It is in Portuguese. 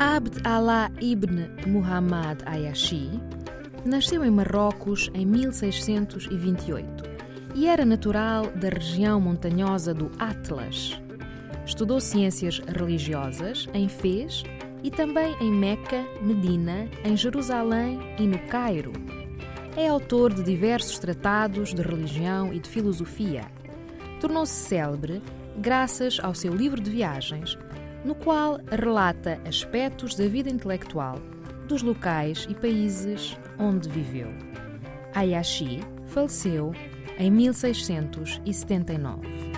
Abd Allah ibn Muhammad Ayashi nasceu em Marrocos em 1628 e era natural da região montanhosa do Atlas. Estudou ciências religiosas em Fez e também em Meca, Medina, em Jerusalém e no Cairo. É autor de diversos tratados de religião e de filosofia. Tornou-se célebre graças ao seu livro de viagens, no qual relata aspectos da vida intelectual dos locais e países onde viveu. Ayashi faleceu em 1679.